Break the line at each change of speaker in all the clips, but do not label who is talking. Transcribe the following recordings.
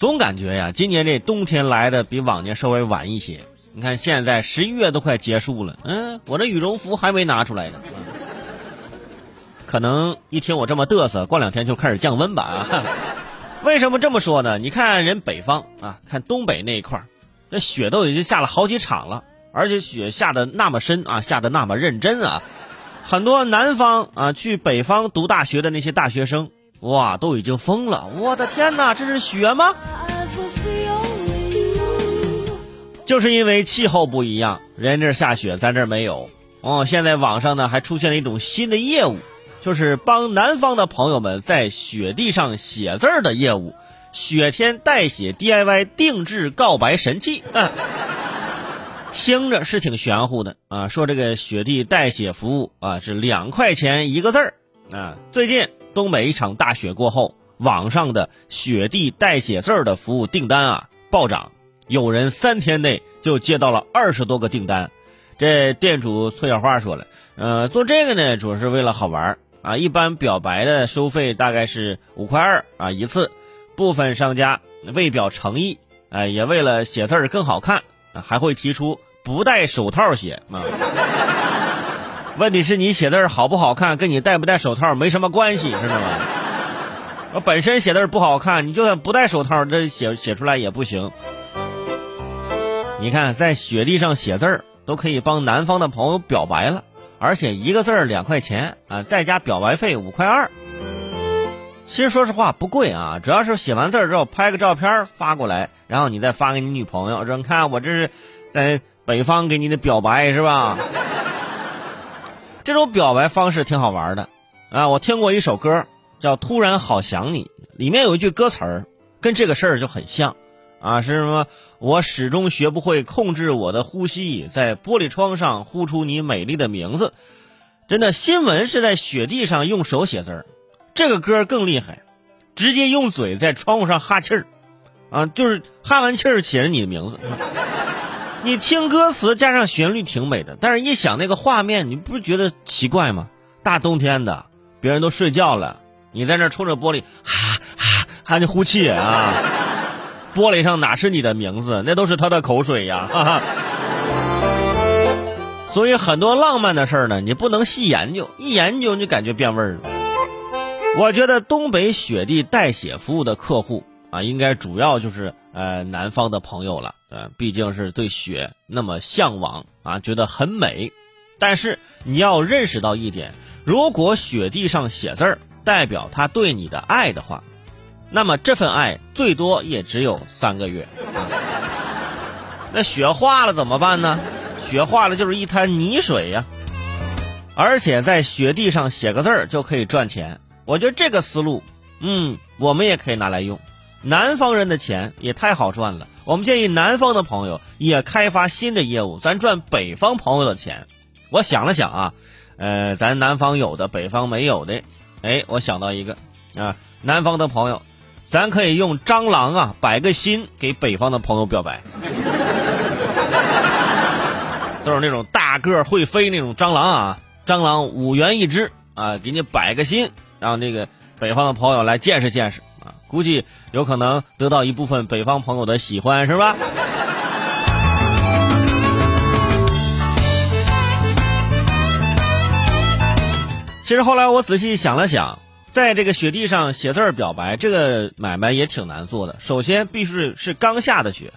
总感觉呀，今年这冬天来的比往年稍微晚一些。你看现在十一月都快结束了，嗯，我这羽绒服还没拿出来呢。可能一听我这么嘚瑟，过两天就开始降温吧啊？为什么这么说呢？你看人北方啊，看东北那一块儿，那雪都已经下了好几场了，而且雪下的那么深啊，下的那么认真啊，很多南方啊去北方读大学的那些大学生，哇，都已经疯了！我的天哪，这是雪吗？就是因为气候不一样，人这下雪，咱这没有。哦，现在网上呢还出现了一种新的业务。就是帮南方的朋友们在雪地上写字儿的业务，雪天代写 DIY 定制告白神器，听着是挺玄乎的啊。说这个雪地代写服务啊是两块钱一个字儿啊。最近东北一场大雪过后，网上的雪地代写字儿的服务订单啊暴涨，有人三天内就接到了二十多个订单。这店主崔小花说了，呃，做这个呢主要是为了好玩。啊，一般表白的收费大概是五块二啊一次，部分商家为表诚意，哎，也为了写字儿更好看，还会提出不戴手套写啊。问题是你写字儿好不好看，跟你戴不戴手套没什么关系，知道吗？我本身写字儿不好看，你就算不戴手套，这写写出来也不行。你看，在雪地上写字儿都可以帮南方的朋友表白了。而且一个字儿两块钱啊，再加表白费五块二。其实说实话不贵啊，主要是写完字儿之后拍个照片发过来，然后你再发给你女朋友，说你看我这是在北方给你的表白是吧？这种表白方式挺好玩的啊！我听过一首歌叫《突然好想你》，里面有一句歌词儿跟这个事儿就很像。啊，是什么？我始终学不会控制我的呼吸，在玻璃窗上呼出你美丽的名字。真的，新闻是在雪地上用手写字儿，这个歌更厉害，直接用嘴在窗户上哈气儿，啊，就是哈完气儿写着你的名字。你听歌词加上旋律挺美的，但是一想那个画面，你不是觉得奇怪吗？大冬天的，别人都睡觉了，你在那冲着玻璃哈哈哈就呼气啊。玻璃上哪是你的名字，那都是他的口水呀！哈哈。所以很多浪漫的事儿呢，你不能细研究，一研究就感觉变味了。我觉得东北雪地代写服务的客户啊，应该主要就是呃南方的朋友了，呃，毕竟是对雪那么向往啊，觉得很美。但是你要认识到一点，如果雪地上写字儿代表他对你的爱的话。那么这份爱最多也只有三个月，那雪化了怎么办呢？雪化了就是一滩泥水呀，而且在雪地上写个字儿就可以赚钱。我觉得这个思路，嗯，我们也可以拿来用。南方人的钱也太好赚了，我们建议南方的朋友也开发新的业务，咱赚北方朋友的钱。我想了想啊，呃，咱南方有的，北方没有的，哎，我想到一个啊，南方的朋友。咱可以用蟑螂啊摆个心给北方的朋友表白，都是那种大个会飞那种蟑螂啊，蟑螂五元一只啊，给你摆个心，让这个北方的朋友来见识见识，估计有可能得到一部分北方朋友的喜欢，是吧？其实后来我仔细想了想。在这个雪地上写字儿表白，这个买卖也挺难做的。首先必须是刚下的雪，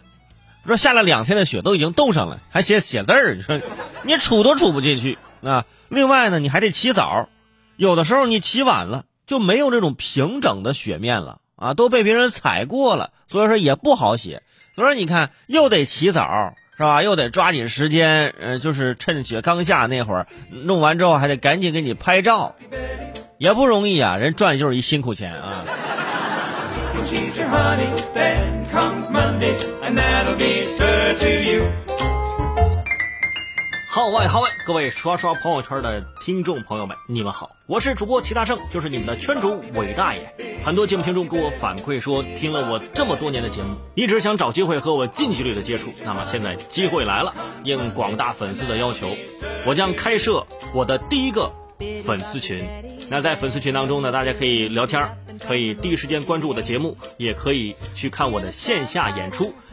说下了两天的雪都已经冻上了，还写写字儿，你说你杵都杵不进去啊。另外呢，你还得起早，有的时候你起晚了就没有这种平整的雪面了啊，都被别人踩过了，所以说也不好写。所以说你看，又得起早是吧？又得抓紧时间，嗯，就是趁雪刚下那会儿弄完之后，还得赶紧给你拍照。也不容易啊，人赚就是一辛苦钱啊。号外号外，各位刷刷朋友圈的听众朋友们，你们好，我是主播齐大圣，就是你们的圈主伟大爷。很多节目听众给我反馈说，听了我这么多年的节目，一直想找机会和我近距离的接触。那么现在机会来了，应广大粉丝的要求，我将开设我的第一个粉丝群。那在粉丝群当中呢，大家可以聊天可以第一时间关注我的节目，也可以去看我的线下演出。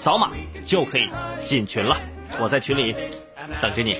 扫码就可以进群了，我在群里等着你。